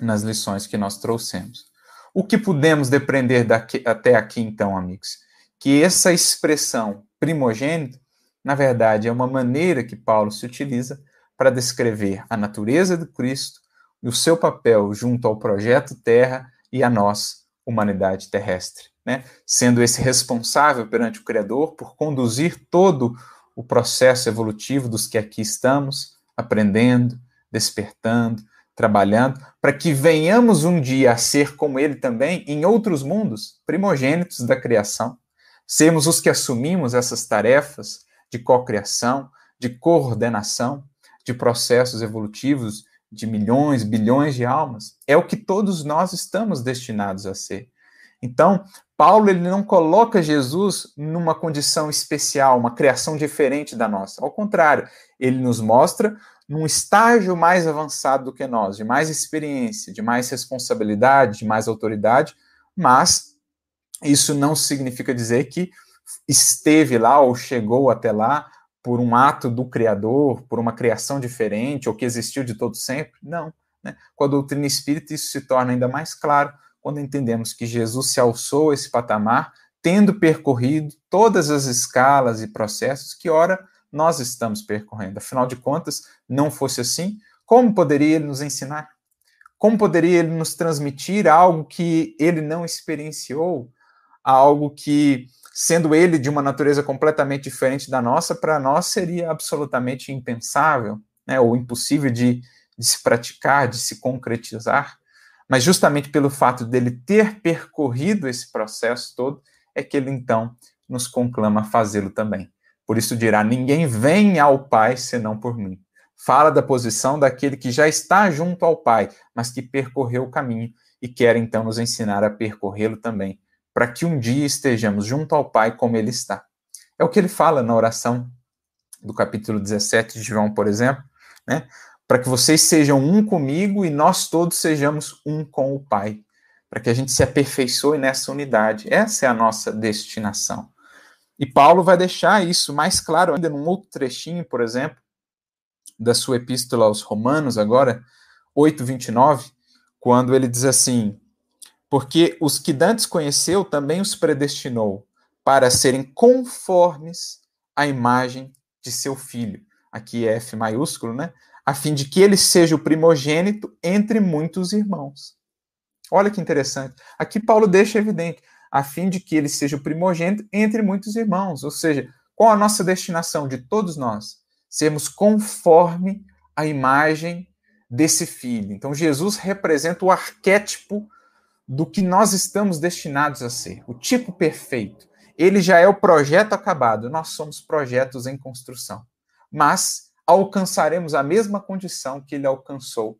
nas lições que nós trouxemos. O que podemos depreender daqui, até aqui, então, amigos? Que essa expressão primogênito, na verdade, é uma maneira que Paulo se utiliza para descrever a natureza do Cristo, o seu papel junto ao projeto Terra e a nós, humanidade terrestre, né? Sendo esse responsável perante o Criador por conduzir todo o processo evolutivo dos que aqui estamos, aprendendo, despertando, trabalhando, para que venhamos um dia a ser como ele também em outros mundos, primogênitos da criação. Sermos os que assumimos essas tarefas de cocriação, de coordenação, de processos evolutivos de milhões, bilhões de almas. É o que todos nós estamos destinados a ser. Então, Paulo ele não coloca Jesus numa condição especial, uma criação diferente da nossa. Ao contrário, ele nos mostra num estágio mais avançado do que nós, de mais experiência, de mais responsabilidade, de mais autoridade, mas isso não significa dizer que esteve lá ou chegou até lá por um ato do Criador, por uma criação diferente, ou que existiu de todo sempre. Não. Né? Com a doutrina espírita, isso se torna ainda mais claro quando entendemos que Jesus se alçou esse patamar, tendo percorrido todas as escalas e processos que, ora, nós estamos percorrendo. Afinal de contas, não fosse assim, como poderia ele nos ensinar? Como poderia ele nos transmitir algo que ele não experienciou? Algo que sendo ele de uma natureza completamente diferente da nossa, para nós seria absolutamente impensável, né, ou impossível de, de se praticar, de se concretizar. Mas justamente pelo fato dele ter percorrido esse processo todo, é que ele então nos conclama a fazê-lo também. Por isso dirá: Ninguém vem ao Pai senão por mim. Fala da posição daquele que já está junto ao Pai, mas que percorreu o caminho e quer então nos ensinar a percorrê-lo também, para que um dia estejamos junto ao Pai como Ele está. É o que ele fala na oração do capítulo 17 de João, por exemplo, né? Para que vocês sejam um comigo e nós todos sejamos um com o Pai. Para que a gente se aperfeiçoe nessa unidade. Essa é a nossa destinação. E Paulo vai deixar isso mais claro ainda num outro trechinho, por exemplo, da sua epístola aos Romanos, agora, 8,29, quando ele diz assim: porque os que dantes conheceu também os predestinou para serem conformes à imagem de seu filho. Aqui é F maiúsculo, né? A fim de que ele seja o primogênito entre muitos irmãos. Olha que interessante. Aqui Paulo deixa evidente, a fim de que ele seja o primogênito entre muitos irmãos. Ou seja, qual a nossa destinação de todos nós? Sermos conforme a imagem desse filho. Então, Jesus representa o arquétipo do que nós estamos destinados a ser, o tipo perfeito. Ele já é o projeto acabado, nós somos projetos em construção. Mas alcançaremos a mesma condição que ele alcançou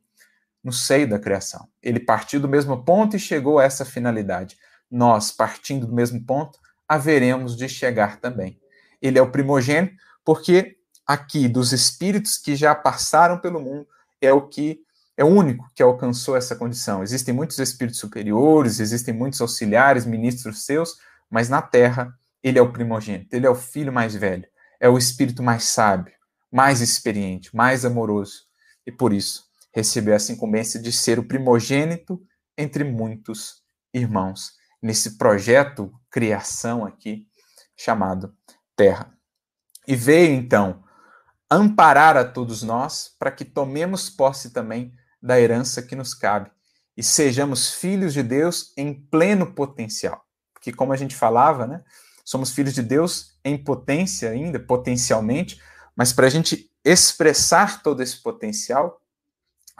no seio da criação. Ele partiu do mesmo ponto e chegou a essa finalidade. Nós, partindo do mesmo ponto, haveremos de chegar também. Ele é o primogênito, porque aqui, dos espíritos que já passaram pelo mundo, é o que é o único que alcançou essa condição. Existem muitos espíritos superiores, existem muitos auxiliares, ministros seus, mas na terra ele é o primogênito, ele é o filho mais velho, é o espírito mais sábio, mais experiente, mais amoroso. E por isso recebeu essa incumbência de ser o primogênito entre muitos irmãos, nesse projeto criação aqui chamado Terra. E veio então amparar a todos nós para que tomemos posse também da herança que nos cabe e sejamos filhos de Deus em pleno potencial. Porque, como a gente falava, né, somos filhos de Deus em potência ainda, potencialmente, mas para a gente expressar todo esse potencial,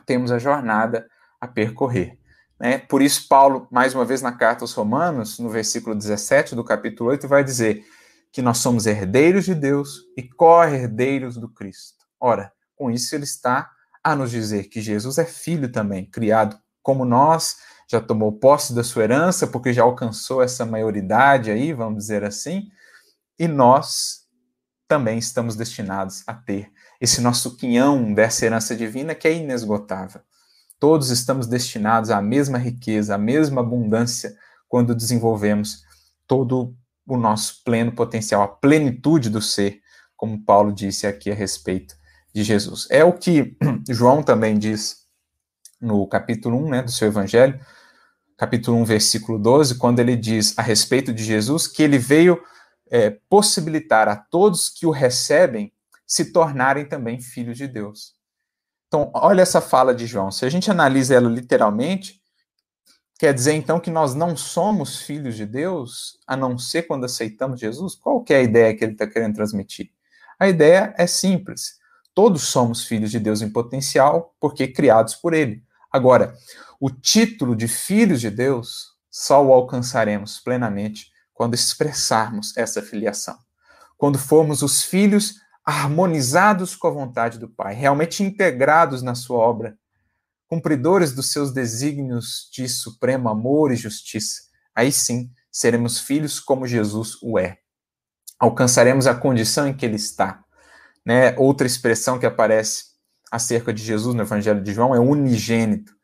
temos a jornada a percorrer. Né? Por isso, Paulo, mais uma vez na carta aos Romanos, no versículo 17 do capítulo 8, vai dizer que nós somos herdeiros de Deus e co-herdeiros do Cristo. Ora, com isso ele está a nos dizer que Jesus é filho também, criado como nós, já tomou posse da sua herança, porque já alcançou essa maioridade aí, vamos dizer assim, e nós também estamos destinados a ter esse nosso quinhão dessa herança divina que é inesgotável. Todos estamos destinados à mesma riqueza, à mesma abundância quando desenvolvemos todo o nosso pleno potencial, a plenitude do ser, como Paulo disse aqui a respeito de Jesus. É o que João também diz no capítulo 1 né, do seu evangelho, capítulo 1, versículo 12, quando ele diz a respeito de Jesus que ele veio é, possibilitar a todos que o recebem se tornarem também filhos de Deus. Então, olha essa fala de João. Se a gente analisa ela literalmente, quer dizer então que nós não somos filhos de Deus, a não ser quando aceitamos Jesus? Qual é a ideia que ele está querendo transmitir? A ideia é simples. Todos somos filhos de Deus em potencial, porque criados por Ele. Agora, o título de filhos de Deus só o alcançaremos plenamente quando expressarmos essa filiação. Quando formos os filhos harmonizados com a vontade do Pai, realmente integrados na sua obra, cumpridores dos seus desígnios de supremo amor e justiça, aí sim seremos filhos como Jesus o é. Alcançaremos a condição em que ele está, né? Outra expressão que aparece acerca de Jesus no Evangelho de João é unigênito,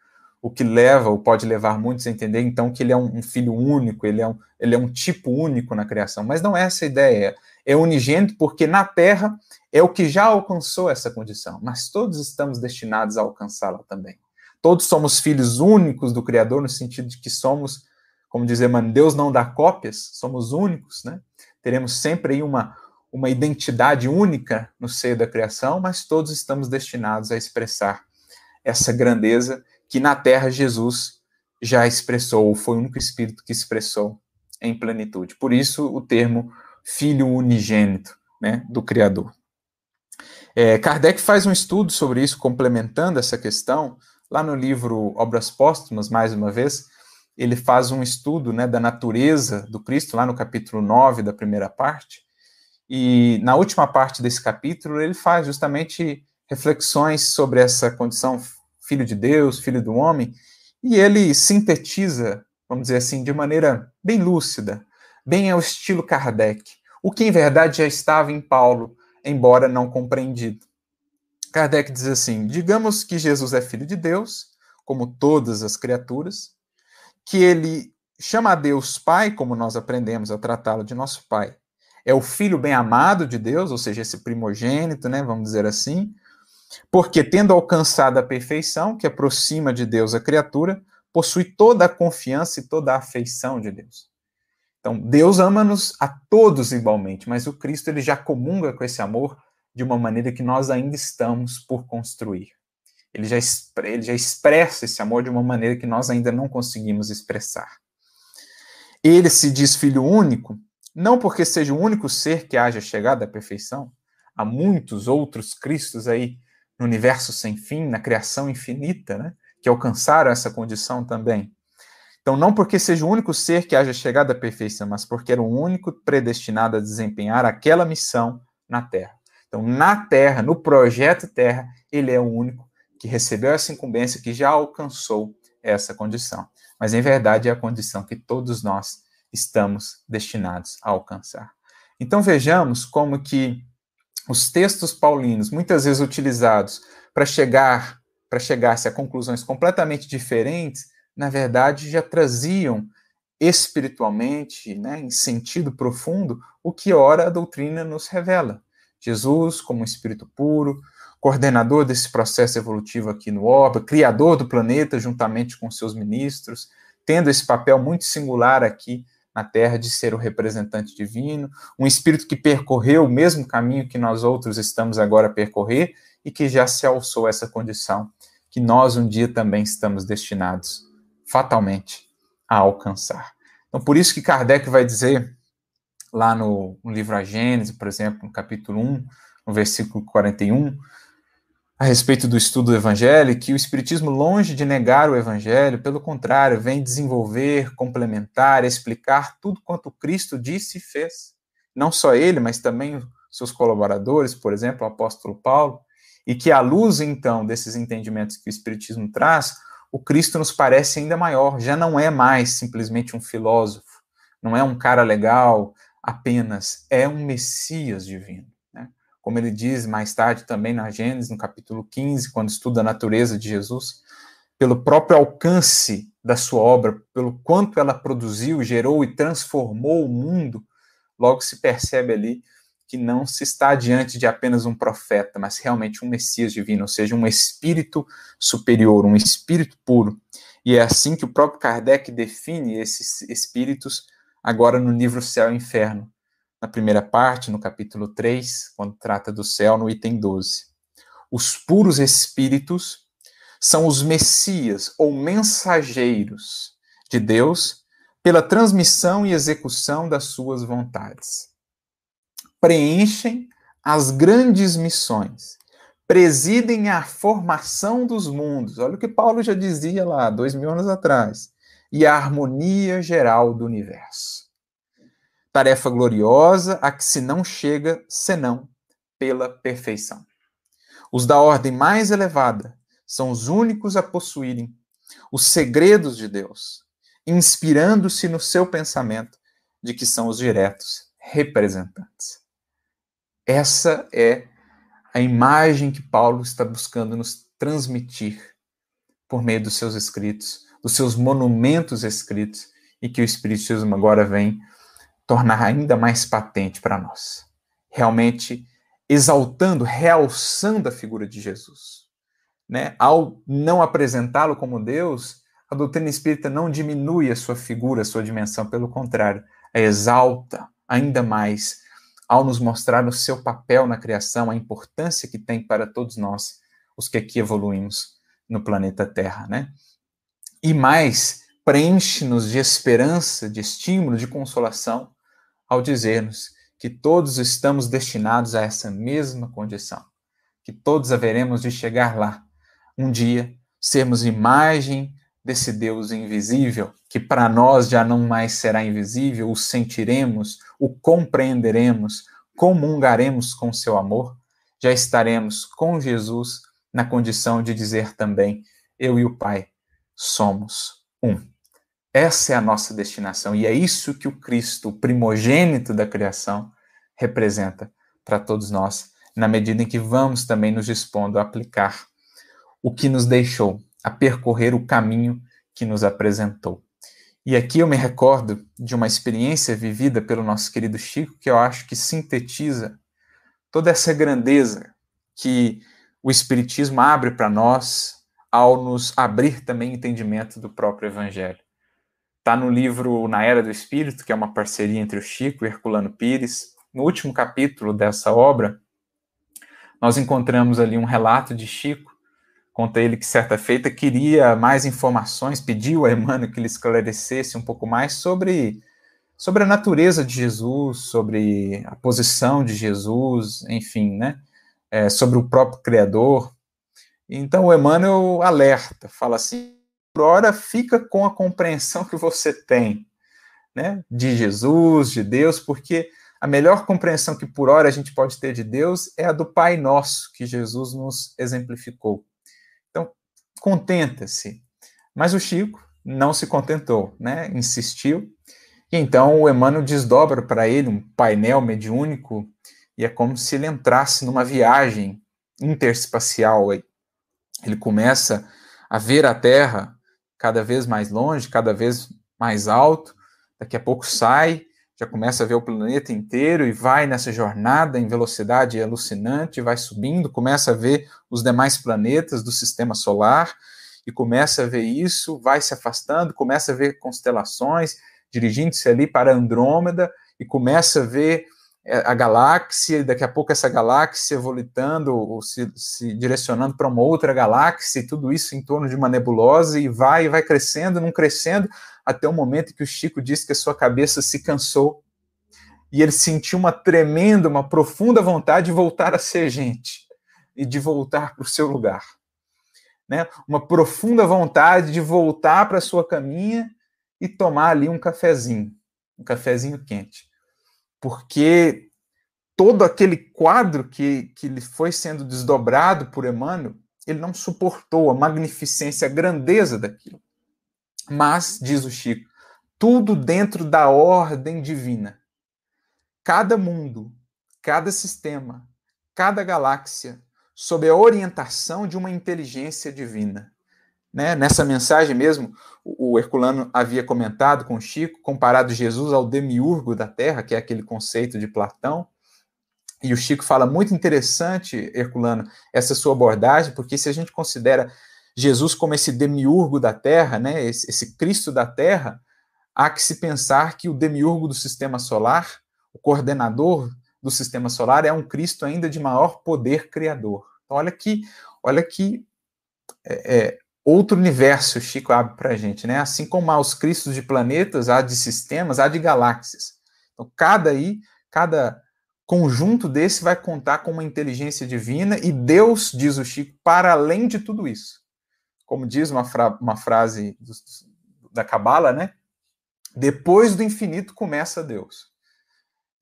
o que leva, ou pode levar muitos a entender, então, que ele é um, um filho único, ele é um, ele é um tipo único na criação. Mas não é essa a ideia. É unigênito porque na Terra é o que já alcançou essa condição, mas todos estamos destinados a alcançá-la também. Todos somos filhos únicos do Criador, no sentido de que somos, como dizer, mano, Deus não dá cópias, somos únicos, né? Teremos sempre aí uma, uma identidade única no seio da criação, mas todos estamos destinados a expressar essa grandeza que na terra Jesus já expressou, ou foi o único espírito que expressou em plenitude. Por isso o termo filho unigênito né, do Criador. É, Kardec faz um estudo sobre isso, complementando essa questão, lá no livro Obras Póstumas, mais uma vez, ele faz um estudo né, da natureza do Cristo, lá no capítulo 9 da primeira parte, e na última parte desse capítulo, ele faz justamente reflexões sobre essa condição filho de Deus, filho do homem, e ele sintetiza, vamos dizer assim, de maneira bem lúcida, bem ao estilo Kardec, o que em verdade já estava em Paulo, embora não compreendido. Kardec diz assim: digamos que Jesus é filho de Deus, como todas as criaturas, que ele chama a Deus Pai, como nós aprendemos a tratá-lo de nosso Pai, é o filho bem amado de Deus, ou seja, esse primogênito, né, vamos dizer assim, porque tendo alcançado a perfeição, que aproxima de Deus a criatura, possui toda a confiança e toda a afeição de Deus. Então, Deus ama-nos a todos igualmente, mas o Cristo ele já comunga com esse amor de uma maneira que nós ainda estamos por construir. Ele já, ele já expressa esse amor de uma maneira que nós ainda não conseguimos expressar. Ele se diz filho único, não porque seja o único ser que haja chegado à perfeição, há muitos outros Cristos aí no universo sem fim, na criação infinita, né, que alcançaram essa condição também. Então, não porque seja o único ser que haja chegado à perfeição, mas porque era o único predestinado a desempenhar aquela missão na Terra. Então, na Terra, no projeto Terra, ele é o único que recebeu essa incumbência, que já alcançou essa condição. Mas, em verdade, é a condição que todos nós estamos destinados a alcançar. Então, vejamos como que os textos paulinos, muitas vezes utilizados para chegar para chegar-se a conclusões completamente diferentes, na verdade, já traziam espiritualmente, né, em sentido profundo, o que ora a doutrina nos revela. Jesus, como espírito puro, coordenador desse processo evolutivo aqui no orbe, criador do planeta juntamente com seus ministros, tendo esse papel muito singular aqui na Terra de ser o representante divino, um espírito que percorreu o mesmo caminho que nós outros estamos agora a percorrer e que já se alçou essa condição que nós um dia também estamos destinados fatalmente a alcançar. Então, por isso que Kardec vai dizer, lá no, no livro A Gênese, por exemplo, no capítulo 1, no versículo 41, a respeito do estudo do Evangelho, que o Espiritismo, longe de negar o Evangelho, pelo contrário, vem desenvolver, complementar, explicar tudo quanto Cristo disse e fez. Não só ele, mas também seus colaboradores, por exemplo, o apóstolo Paulo, e que, à luz, então, desses entendimentos que o Espiritismo traz, o Cristo nos parece ainda maior, já não é mais simplesmente um filósofo, não é um cara legal apenas, é um Messias divino. Como ele diz mais tarde também na Gênesis, no capítulo 15, quando estuda a natureza de Jesus, pelo próprio alcance da sua obra, pelo quanto ela produziu, gerou e transformou o mundo, logo se percebe ali que não se está diante de apenas um profeta, mas realmente um Messias divino, ou seja, um espírito superior, um espírito puro. E é assim que o próprio Kardec define esses espíritos agora no livro Céu e Inferno, na primeira parte, no capítulo 3, quando trata do céu, no item 12. Os puros espíritos são os messias ou mensageiros de Deus pela transmissão e execução das suas vontades preenchem as grandes missões, presidem a formação dos mundos. Olha o que Paulo já dizia lá, dois mil anos atrás. E a harmonia geral do universo. Tarefa gloriosa a que se não chega senão pela perfeição. Os da ordem mais elevada são os únicos a possuírem os segredos de Deus, inspirando-se no seu pensamento de que são os diretos representantes. Essa é a imagem que Paulo está buscando nos transmitir por meio dos seus escritos, dos seus monumentos escritos, e que o Espiritismo agora vem tornar ainda mais patente para nós. Realmente exaltando, realçando a figura de Jesus. Né? Ao não apresentá-lo como Deus, a doutrina espírita não diminui a sua figura, a sua dimensão, pelo contrário, a exalta ainda mais ao nos mostrar o seu papel na criação, a importância que tem para todos nós, os que aqui evoluímos no planeta Terra, né? E mais, preenche-nos de esperança, de estímulo, de consolação, ao dizer-nos que todos estamos destinados a essa mesma condição, que todos haveremos de chegar lá, um dia, sermos imagem desse Deus invisível, que para nós já não mais será invisível, o sentiremos, o compreenderemos, comungaremos com seu amor, já estaremos com Jesus na condição de dizer também: Eu e o Pai somos um. Essa é a nossa destinação e é isso que o Cristo, o primogênito da criação, representa para todos nós, na medida em que vamos também nos dispondo a aplicar o que nos deixou, a percorrer o caminho que nos apresentou. E aqui eu me recordo de uma experiência vivida pelo nosso querido Chico, que eu acho que sintetiza toda essa grandeza que o Espiritismo abre para nós ao nos abrir também entendimento do próprio Evangelho. Está no livro Na Era do Espírito, que é uma parceria entre o Chico e Herculano Pires. No último capítulo dessa obra, nós encontramos ali um relato de Chico. Conta ele que certa feita queria mais informações, pediu a Emmanuel que lhe esclarecesse um pouco mais sobre, sobre a natureza de Jesus, sobre a posição de Jesus, enfim, né? É, sobre o próprio Criador. Então o Emmanuel alerta, fala assim: por hora fica com a compreensão que você tem, né, de Jesus, de Deus, porque a melhor compreensão que por hora a gente pode ter de Deus é a do Pai Nosso, que Jesus nos exemplificou. Então, contenta-se. Mas o Chico não se contentou, né, insistiu, e então o Emmanuel desdobra para ele um painel mediúnico, e é como se ele entrasse numa viagem interespacial. Ele começa a ver a Terra cada vez mais longe, cada vez mais alto. Daqui a pouco sai, já começa a ver o planeta inteiro e vai nessa jornada em velocidade alucinante, vai subindo, começa a ver os demais planetas do sistema solar e começa a ver isso, vai se afastando, começa a ver constelações, dirigindo-se ali para Andrômeda e começa a ver a galáxia, daqui a pouco essa galáxia volitando, ou se, se direcionando para uma outra galáxia, e tudo isso em torno de uma nebulosa, e vai, e vai crescendo, não crescendo, até o momento que o Chico disse que a sua cabeça se cansou, e ele sentiu uma tremenda, uma profunda vontade de voltar a ser gente, e de voltar para o seu lugar. Né? Uma profunda vontade de voltar para a sua caminha e tomar ali um cafezinho, um cafezinho quente porque todo aquele quadro que, que lhe foi sendo desdobrado por Emmanuel, ele não suportou a magnificência, a grandeza daquilo. Mas, diz o Chico, tudo dentro da ordem divina. Cada mundo, cada sistema, cada galáxia, sob a orientação de uma inteligência divina. Né? Nessa mensagem mesmo, o Herculano havia comentado com Chico, comparado Jesus ao demiurgo da Terra, que é aquele conceito de Platão. E o Chico fala muito interessante, Herculano, essa sua abordagem, porque se a gente considera Jesus como esse demiurgo da Terra, né, esse, esse Cristo da Terra, há que se pensar que o demiurgo do sistema solar, o coordenador do sistema solar, é um Cristo ainda de maior poder criador. Então, olha que, olha que é, é outro universo Chico abre para a gente, né? Assim como há os cristos de planetas, há de sistemas, há de galáxias. Então, cada aí, cada conjunto desse vai contar com uma inteligência divina e Deus, diz o Chico, para além de tudo isso. Como diz uma, fra uma frase do, da Cabala, né? Depois do infinito começa Deus.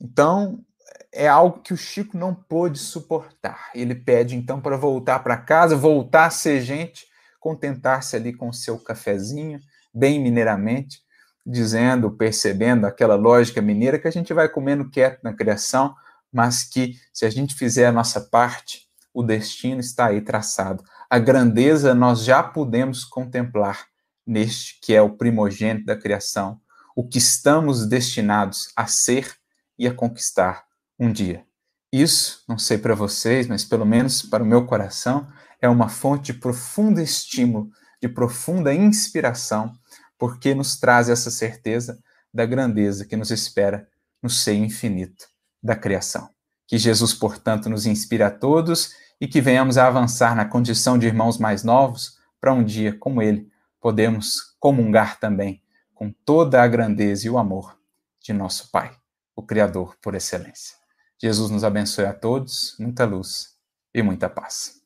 Então, é algo que o Chico não pôde suportar. Ele pede então para voltar para casa, voltar a ser gente contentar-se ali com o seu cafezinho, bem mineiramente, dizendo, percebendo aquela lógica mineira que a gente vai comendo quieto na criação, mas que se a gente fizer a nossa parte, o destino está aí traçado. A grandeza nós já podemos contemplar neste que é o primogênito da criação, o que estamos destinados a ser e a conquistar um dia. Isso, não sei para vocês, mas pelo menos para o meu coração, é uma fonte de profundo estímulo, de profunda inspiração, porque nos traz essa certeza da grandeza que nos espera no seio infinito da criação. Que Jesus, portanto, nos inspire a todos e que venhamos a avançar na condição de irmãos mais novos para um dia, como ele, podemos comungar também com toda a grandeza e o amor de nosso Pai, o Criador por excelência. Jesus nos abençoe a todos, muita luz e muita paz.